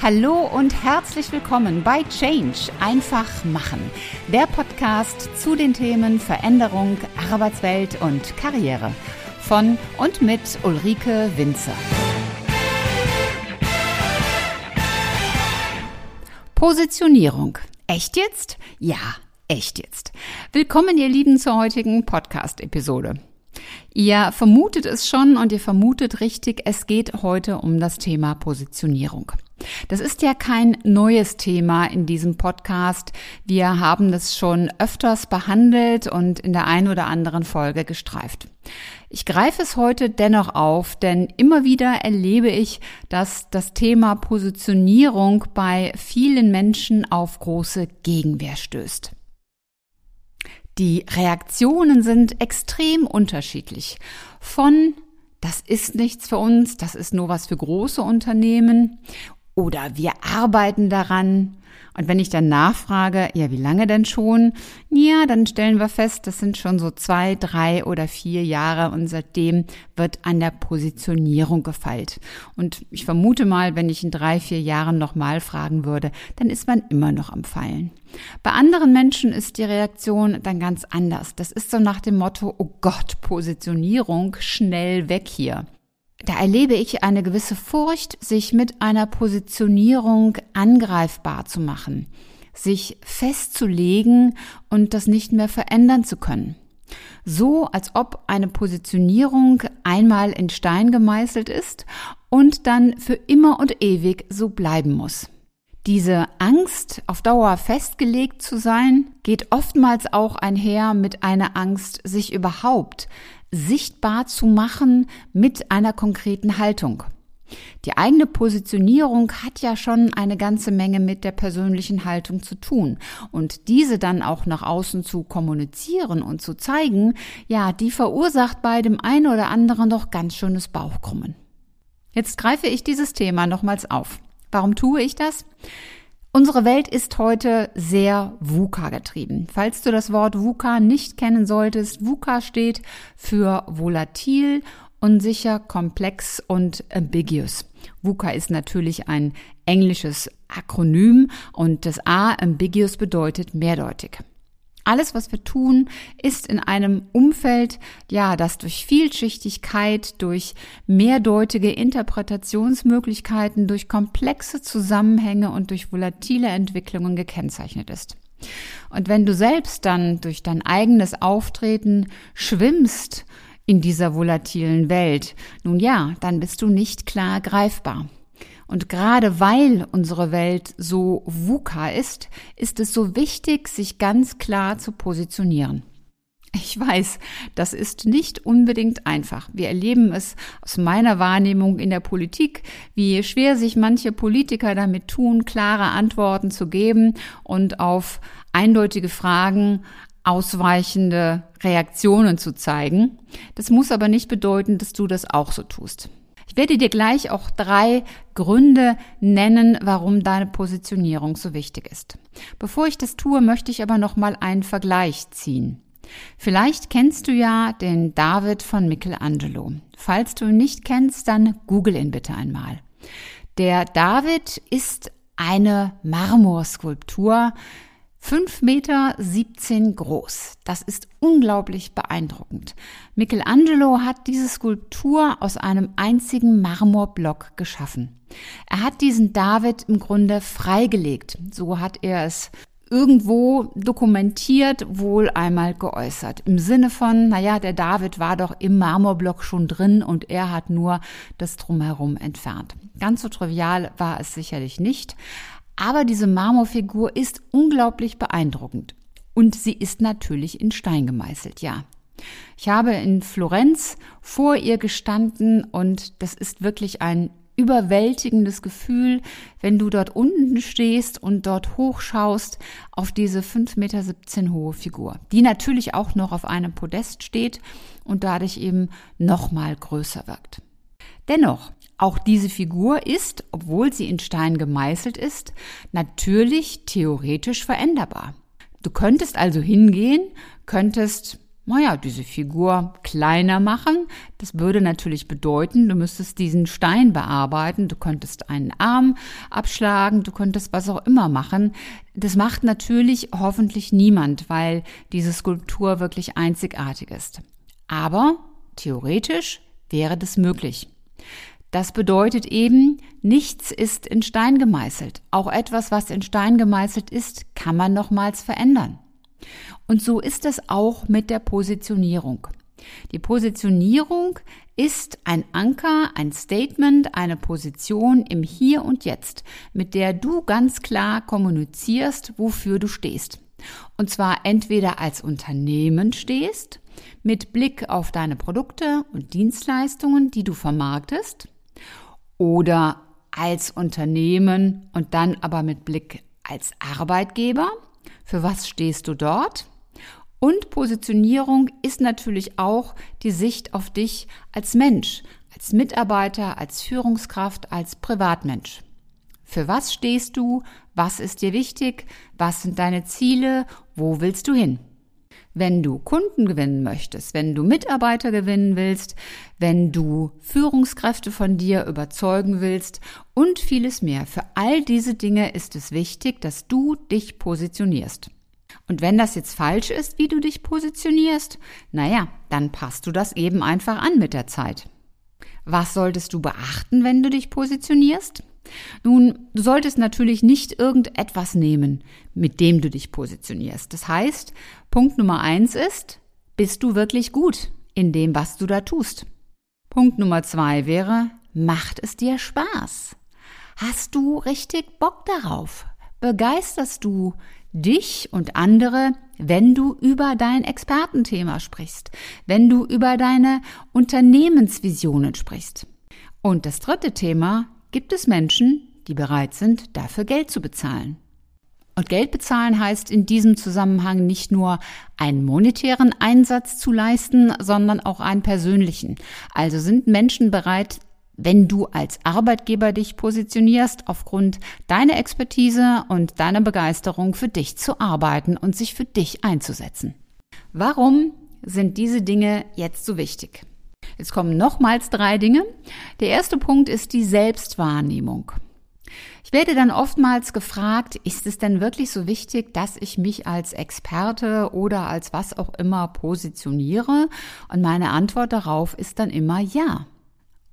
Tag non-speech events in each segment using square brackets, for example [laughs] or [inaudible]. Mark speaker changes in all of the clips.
Speaker 1: Hallo und herzlich willkommen bei Change einfach machen, der Podcast zu den Themen Veränderung, Arbeitswelt und Karriere von und mit Ulrike Winzer. Positionierung. Echt jetzt? Ja, echt jetzt. Willkommen, ihr Lieben, zur heutigen Podcast-Episode. Ihr vermutet es schon und ihr vermutet richtig, es geht heute um das Thema Positionierung. Das ist ja kein neues Thema in diesem Podcast. Wir haben das schon öfters behandelt und in der einen oder anderen Folge gestreift. Ich greife es heute dennoch auf, denn immer wieder erlebe ich, dass das Thema Positionierung bei vielen Menschen auf große Gegenwehr stößt. Die Reaktionen sind extrem unterschiedlich. Von das ist nichts für uns, das ist nur was für große Unternehmen oder wir arbeiten daran. Und wenn ich dann nachfrage, ja, wie lange denn schon? Ja, dann stellen wir fest, das sind schon so zwei, drei oder vier Jahre und seitdem wird an der Positionierung gefeilt. Und ich vermute mal, wenn ich in drei, vier Jahren nochmal fragen würde, dann ist man immer noch am Feilen. Bei anderen Menschen ist die Reaktion dann ganz anders. Das ist so nach dem Motto, oh Gott, Positionierung, schnell weg hier da erlebe ich eine gewisse Furcht, sich mit einer Positionierung angreifbar zu machen, sich festzulegen und das nicht mehr verändern zu können. So als ob eine Positionierung einmal in Stein gemeißelt ist und dann für immer und ewig so bleiben muss. Diese Angst, auf Dauer festgelegt zu sein, geht oftmals auch einher mit einer Angst, sich überhaupt sichtbar zu machen mit einer konkreten Haltung. Die eigene Positionierung hat ja schon eine ganze Menge mit der persönlichen Haltung zu tun. Und diese dann auch nach außen zu kommunizieren und zu zeigen, ja, die verursacht bei dem einen oder anderen doch ganz schönes Bauchkrummen. Jetzt greife ich dieses Thema nochmals auf. Warum tue ich das? Unsere Welt ist heute sehr VUCA getrieben. Falls du das Wort VUCA nicht kennen solltest, VUCA steht für volatil, unsicher, komplex und ambiguous. VUCA ist natürlich ein englisches Akronym und das A ambiguous bedeutet mehrdeutig. Alles, was wir tun, ist in einem Umfeld, ja, das durch Vielschichtigkeit, durch mehrdeutige Interpretationsmöglichkeiten, durch komplexe Zusammenhänge und durch volatile Entwicklungen gekennzeichnet ist. Und wenn du selbst dann durch dein eigenes Auftreten schwimmst in dieser volatilen Welt, nun ja, dann bist du nicht klar greifbar. Und gerade weil unsere Welt so VUCA ist, ist es so wichtig, sich ganz klar zu positionieren. Ich weiß, das ist nicht unbedingt einfach. Wir erleben es aus meiner Wahrnehmung in der Politik, wie schwer sich manche Politiker damit tun, klare Antworten zu geben und auf eindeutige Fragen ausweichende Reaktionen zu zeigen. Das muss aber nicht bedeuten, dass du das auch so tust. Ich werde dir gleich auch drei Gründe nennen, warum deine Positionierung so wichtig ist. Bevor ich das tue, möchte ich aber noch mal einen Vergleich ziehen. Vielleicht kennst du ja den David von Michelangelo. Falls du ihn nicht kennst, dann google ihn bitte einmal. Der David ist eine Marmorskulptur, 5 Meter 17 groß. Das ist unglaublich beeindruckend. Michelangelo hat diese Skulptur aus einem einzigen Marmorblock geschaffen. Er hat diesen David im Grunde freigelegt. So hat er es irgendwo dokumentiert, wohl einmal geäußert. Im Sinne von, naja, der David war doch im Marmorblock schon drin und er hat nur das drumherum entfernt. Ganz so trivial war es sicherlich nicht. Aber diese Marmorfigur ist unglaublich beeindruckend. Und sie ist natürlich in Stein gemeißelt, ja. Ich habe in Florenz vor ihr gestanden und das ist wirklich ein überwältigendes Gefühl, wenn du dort unten stehst und dort hochschaust auf diese 5,17 Meter hohe Figur, die natürlich auch noch auf einem Podest steht und dadurch eben nochmal größer wirkt. Dennoch, auch diese Figur ist, obwohl sie in Stein gemeißelt ist, natürlich theoretisch veränderbar. Du könntest also hingehen, könntest naja, diese Figur kleiner machen. Das würde natürlich bedeuten, du müsstest diesen Stein bearbeiten, du könntest einen Arm abschlagen, du könntest was auch immer machen. Das macht natürlich hoffentlich niemand, weil diese Skulptur wirklich einzigartig ist. Aber theoretisch wäre das möglich. Das bedeutet eben, nichts ist in Stein gemeißelt. Auch etwas, was in Stein gemeißelt ist, kann man nochmals verändern. Und so ist es auch mit der Positionierung. Die Positionierung ist ein Anker, ein Statement, eine Position im Hier und Jetzt, mit der du ganz klar kommunizierst, wofür du stehst. Und zwar entweder als Unternehmen stehst, mit Blick auf deine Produkte und Dienstleistungen, die du vermarktest, oder als Unternehmen und dann aber mit Blick als Arbeitgeber. Für was stehst du dort? Und Positionierung ist natürlich auch die Sicht auf dich als Mensch, als Mitarbeiter, als Führungskraft, als Privatmensch. Für was stehst du? Was ist dir wichtig? Was sind deine Ziele? Wo willst du hin? Wenn du Kunden gewinnen möchtest, wenn du Mitarbeiter gewinnen willst, wenn du Führungskräfte von dir überzeugen willst und vieles mehr, für all diese Dinge ist es wichtig, dass du dich positionierst. Und wenn das jetzt falsch ist, wie du dich positionierst, naja, dann passt du das eben einfach an mit der Zeit. Was solltest du beachten, wenn du dich positionierst? Nun, du solltest natürlich nicht irgendetwas nehmen, mit dem du dich positionierst. Das heißt, Punkt Nummer eins ist, bist du wirklich gut in dem, was du da tust? Punkt Nummer zwei wäre, macht es dir Spaß? Hast du richtig Bock darauf? Begeisterst du dich und andere, wenn du über dein Expertenthema sprichst, wenn du über deine Unternehmensvisionen sprichst? Und das dritte Thema, gibt es Menschen, die bereit sind, dafür Geld zu bezahlen. Und Geld bezahlen heißt in diesem Zusammenhang nicht nur einen monetären Einsatz zu leisten, sondern auch einen persönlichen. Also sind Menschen bereit, wenn du als Arbeitgeber dich positionierst, aufgrund deiner Expertise und deiner Begeisterung für dich zu arbeiten und sich für dich einzusetzen. Warum sind diese Dinge jetzt so wichtig? Jetzt kommen nochmals drei Dinge. Der erste Punkt ist die Selbstwahrnehmung. Ich werde dann oftmals gefragt, ist es denn wirklich so wichtig, dass ich mich als Experte oder als was auch immer positioniere? Und meine Antwort darauf ist dann immer ja.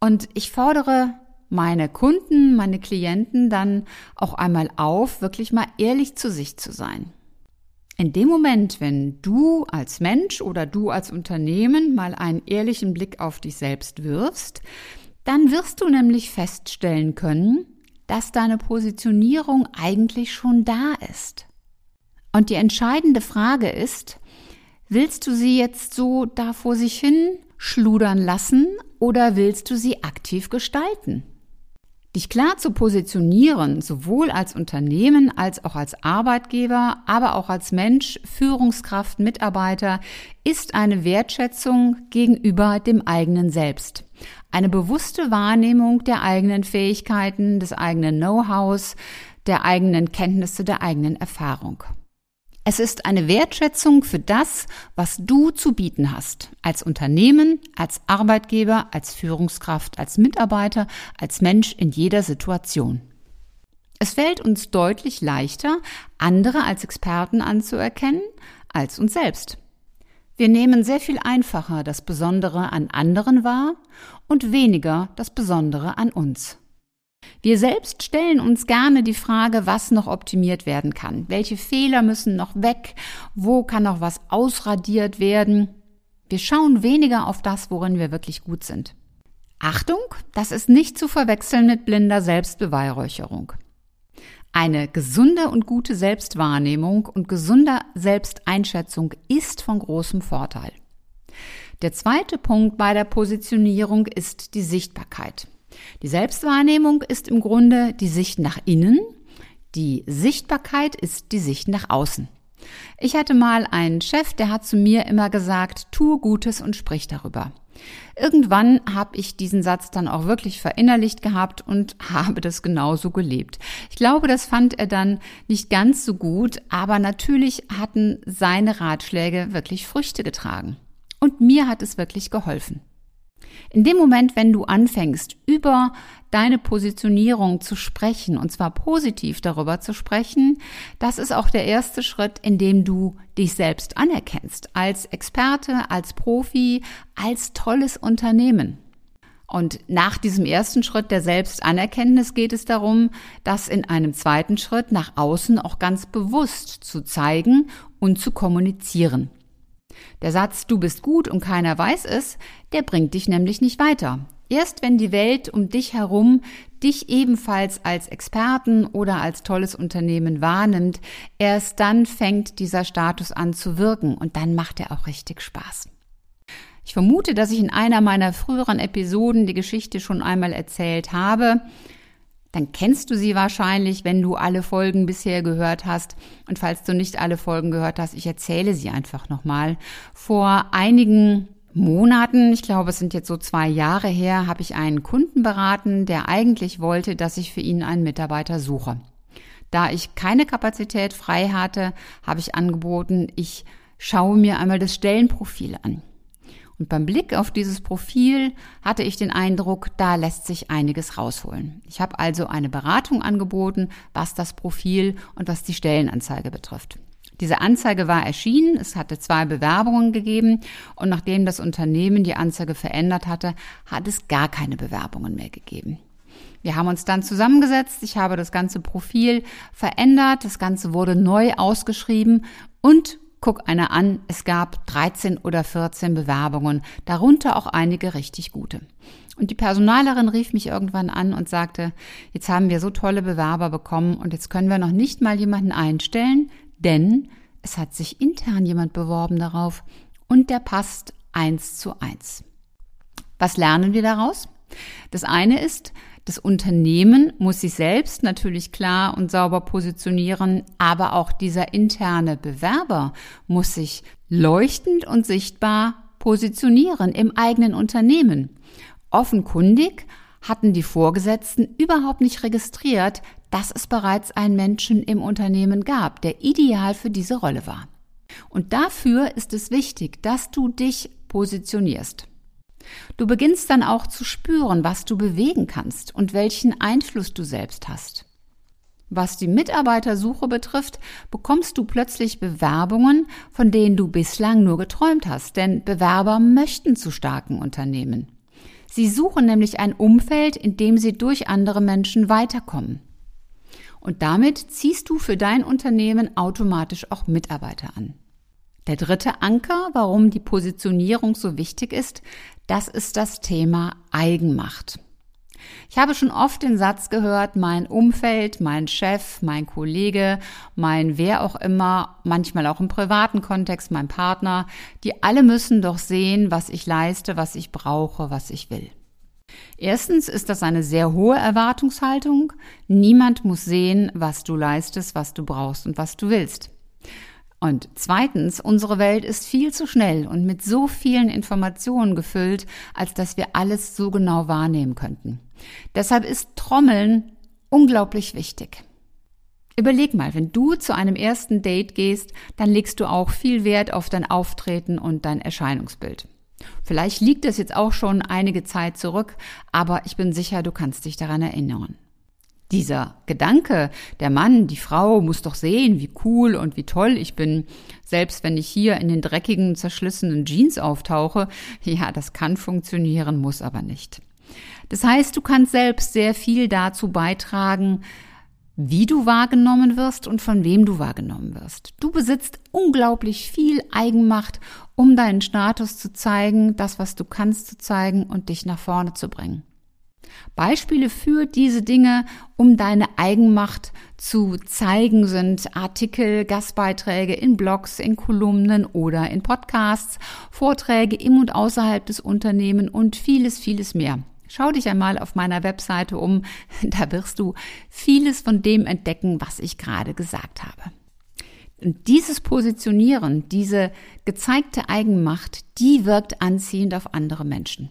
Speaker 1: Und ich fordere meine Kunden, meine Klienten dann auch einmal auf, wirklich mal ehrlich zu sich zu sein. In dem Moment, wenn du als Mensch oder du als Unternehmen mal einen ehrlichen Blick auf dich selbst wirfst, dann wirst du nämlich feststellen können, dass deine Positionierung eigentlich schon da ist. Und die entscheidende Frage ist, willst du sie jetzt so da vor sich hin schludern lassen oder willst du sie aktiv gestalten? Dich klar zu positionieren, sowohl als Unternehmen als auch als Arbeitgeber, aber auch als Mensch, Führungskraft, Mitarbeiter, ist eine Wertschätzung gegenüber dem eigenen Selbst. Eine bewusste Wahrnehmung der eigenen Fähigkeiten, des eigenen Know-hows, der eigenen Kenntnisse, der eigenen Erfahrung. Es ist eine Wertschätzung für das, was du zu bieten hast. Als Unternehmen, als Arbeitgeber, als Führungskraft, als Mitarbeiter, als Mensch in jeder Situation. Es fällt uns deutlich leichter, andere als Experten anzuerkennen, als uns selbst. Wir nehmen sehr viel einfacher das Besondere an anderen wahr und weniger das Besondere an uns. Wir selbst stellen uns gerne die Frage, was noch optimiert werden kann. Welche Fehler müssen noch weg? Wo kann noch was ausradiert werden? Wir schauen weniger auf das, worin wir wirklich gut sind. Achtung, das ist nicht zu verwechseln mit blinder Selbstbeweihräucherung. Eine gesunde und gute Selbstwahrnehmung und gesunder Selbsteinschätzung ist von großem Vorteil. Der zweite Punkt bei der Positionierung ist die Sichtbarkeit. Die Selbstwahrnehmung ist im Grunde die Sicht nach innen, die Sichtbarkeit ist die Sicht nach außen. Ich hatte mal einen Chef, der hat zu mir immer gesagt, tue Gutes und sprich darüber. Irgendwann habe ich diesen Satz dann auch wirklich verinnerlicht gehabt und [laughs] habe das genauso gelebt. Ich glaube, das fand er dann nicht ganz so gut, aber natürlich hatten seine Ratschläge wirklich Früchte getragen. Und mir hat es wirklich geholfen. In dem Moment, wenn du anfängst, über deine Positionierung zu sprechen, und zwar positiv darüber zu sprechen, das ist auch der erste Schritt, in dem du dich selbst anerkennst, als Experte, als Profi, als tolles Unternehmen. Und nach diesem ersten Schritt der Selbstanerkenntnis geht es darum, das in einem zweiten Schritt nach außen auch ganz bewusst zu zeigen und zu kommunizieren. Der Satz Du bist gut und keiner weiß es, der bringt dich nämlich nicht weiter. Erst wenn die Welt um dich herum dich ebenfalls als Experten oder als tolles Unternehmen wahrnimmt, erst dann fängt dieser Status an zu wirken und dann macht er auch richtig Spaß. Ich vermute, dass ich in einer meiner früheren Episoden die Geschichte schon einmal erzählt habe dann kennst du sie wahrscheinlich, wenn du alle Folgen bisher gehört hast. Und falls du nicht alle Folgen gehört hast, ich erzähle sie einfach nochmal. Vor einigen Monaten, ich glaube, es sind jetzt so zwei Jahre her, habe ich einen Kunden beraten, der eigentlich wollte, dass ich für ihn einen Mitarbeiter suche. Da ich keine Kapazität frei hatte, habe ich angeboten, ich schaue mir einmal das Stellenprofil an. Und beim Blick auf dieses Profil hatte ich den Eindruck, da lässt sich einiges rausholen. Ich habe also eine Beratung angeboten, was das Profil und was die Stellenanzeige betrifft. Diese Anzeige war erschienen, es hatte zwei Bewerbungen gegeben und nachdem das Unternehmen die Anzeige verändert hatte, hat es gar keine Bewerbungen mehr gegeben. Wir haben uns dann zusammengesetzt, ich habe das ganze Profil verändert, das Ganze wurde neu ausgeschrieben und Guck einer an, es gab 13 oder 14 Bewerbungen, darunter auch einige richtig gute. Und die Personalerin rief mich irgendwann an und sagte, jetzt haben wir so tolle Bewerber bekommen und jetzt können wir noch nicht mal jemanden einstellen, denn es hat sich intern jemand beworben darauf und der passt eins zu eins. Was lernen wir daraus? Das eine ist, das Unternehmen muss sich selbst natürlich klar und sauber positionieren, aber auch dieser interne Bewerber muss sich leuchtend und sichtbar positionieren im eigenen Unternehmen. Offenkundig hatten die Vorgesetzten überhaupt nicht registriert, dass es bereits einen Menschen im Unternehmen gab, der ideal für diese Rolle war. Und dafür ist es wichtig, dass du dich positionierst. Du beginnst dann auch zu spüren, was du bewegen kannst und welchen Einfluss du selbst hast. Was die Mitarbeitersuche betrifft, bekommst du plötzlich Bewerbungen, von denen du bislang nur geträumt hast, denn Bewerber möchten zu starken Unternehmen. Sie suchen nämlich ein Umfeld, in dem sie durch andere Menschen weiterkommen. Und damit ziehst du für dein Unternehmen automatisch auch Mitarbeiter an. Der dritte Anker, warum die Positionierung so wichtig ist, das ist das Thema Eigenmacht. Ich habe schon oft den Satz gehört, mein Umfeld, mein Chef, mein Kollege, mein wer auch immer, manchmal auch im privaten Kontext, mein Partner, die alle müssen doch sehen, was ich leiste, was ich brauche, was ich will. Erstens ist das eine sehr hohe Erwartungshaltung. Niemand muss sehen, was du leistest, was du brauchst und was du willst. Und zweitens, unsere Welt ist viel zu schnell und mit so vielen Informationen gefüllt, als dass wir alles so genau wahrnehmen könnten. Deshalb ist Trommeln unglaublich wichtig. Überleg mal, wenn du zu einem ersten Date gehst, dann legst du auch viel Wert auf dein Auftreten und dein Erscheinungsbild. Vielleicht liegt es jetzt auch schon einige Zeit zurück, aber ich bin sicher, du kannst dich daran erinnern. Dieser Gedanke, der Mann, die Frau muss doch sehen, wie cool und wie toll ich bin, selbst wenn ich hier in den dreckigen, zerschlissenen Jeans auftauche, ja, das kann funktionieren, muss aber nicht. Das heißt, du kannst selbst sehr viel dazu beitragen, wie du wahrgenommen wirst und von wem du wahrgenommen wirst. Du besitzt unglaublich viel Eigenmacht, um deinen Status zu zeigen, das, was du kannst, zu zeigen und dich nach vorne zu bringen. Beispiele für diese Dinge, um deine Eigenmacht zu zeigen, sind Artikel, Gastbeiträge in Blogs, in Kolumnen oder in Podcasts, Vorträge im und außerhalb des Unternehmens und vieles, vieles mehr. Schau dich einmal auf meiner Webseite um, [laughs] da wirst du vieles von dem entdecken, was ich gerade gesagt habe. Und dieses Positionieren, diese gezeigte Eigenmacht, die wirkt anziehend auf andere Menschen.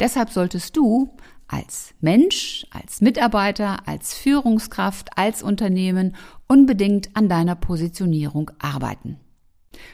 Speaker 1: Deshalb solltest du als Mensch, als Mitarbeiter, als Führungskraft, als Unternehmen unbedingt an deiner Positionierung arbeiten.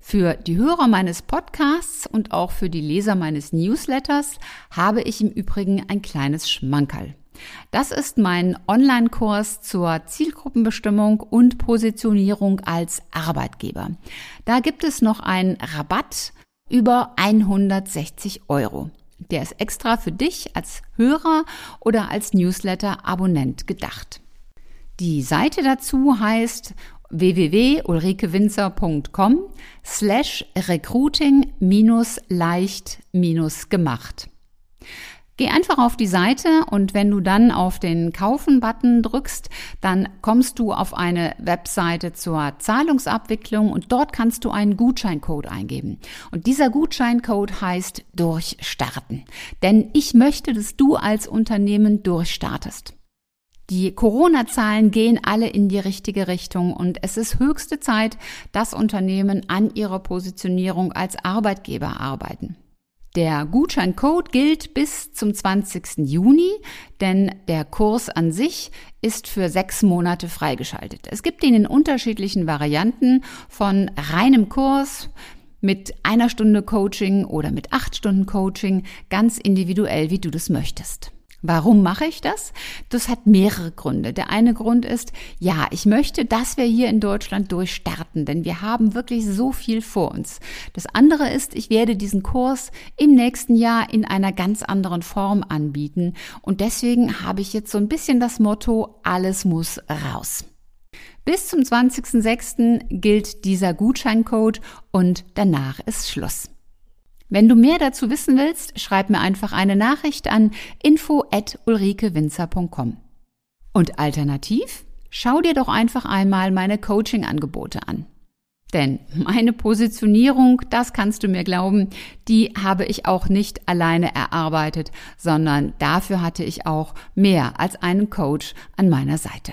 Speaker 1: Für die Hörer meines Podcasts und auch für die Leser meines Newsletters habe ich im Übrigen ein kleines Schmankerl. Das ist mein Online-Kurs zur Zielgruppenbestimmung und Positionierung als Arbeitgeber. Da gibt es noch einen Rabatt über 160 Euro. Der ist extra für dich als Hörer oder als Newsletter-Abonnent gedacht. Die Seite dazu heißt www.ulrikewinzer.com slash recruiting Geh einfach auf die Seite und wenn du dann auf den Kaufen-Button drückst, dann kommst du auf eine Webseite zur Zahlungsabwicklung und dort kannst du einen Gutscheincode eingeben. Und dieser Gutscheincode heißt Durchstarten. Denn ich möchte, dass du als Unternehmen durchstartest. Die Corona-Zahlen gehen alle in die richtige Richtung und es ist höchste Zeit, dass Unternehmen an ihrer Positionierung als Arbeitgeber arbeiten. Der Gutscheincode gilt bis zum 20. Juni, denn der Kurs an sich ist für sechs Monate freigeschaltet. Es gibt ihn in unterschiedlichen Varianten von reinem Kurs mit einer Stunde Coaching oder mit acht Stunden Coaching, ganz individuell, wie du das möchtest. Warum mache ich das? Das hat mehrere Gründe. Der eine Grund ist, ja, ich möchte, dass wir hier in Deutschland durchstarten, denn wir haben wirklich so viel vor uns. Das andere ist, ich werde diesen Kurs im nächsten Jahr in einer ganz anderen Form anbieten und deswegen habe ich jetzt so ein bisschen das Motto, alles muss raus. Bis zum 20.06. gilt dieser Gutscheincode und danach ist Schluss. Wenn du mehr dazu wissen willst, schreib mir einfach eine Nachricht an info@ulrikewinzer.com. Und alternativ, schau dir doch einfach einmal meine Coaching-Angebote an. Denn meine Positionierung, das kannst du mir glauben, die habe ich auch nicht alleine erarbeitet, sondern dafür hatte ich auch mehr als einen Coach an meiner Seite.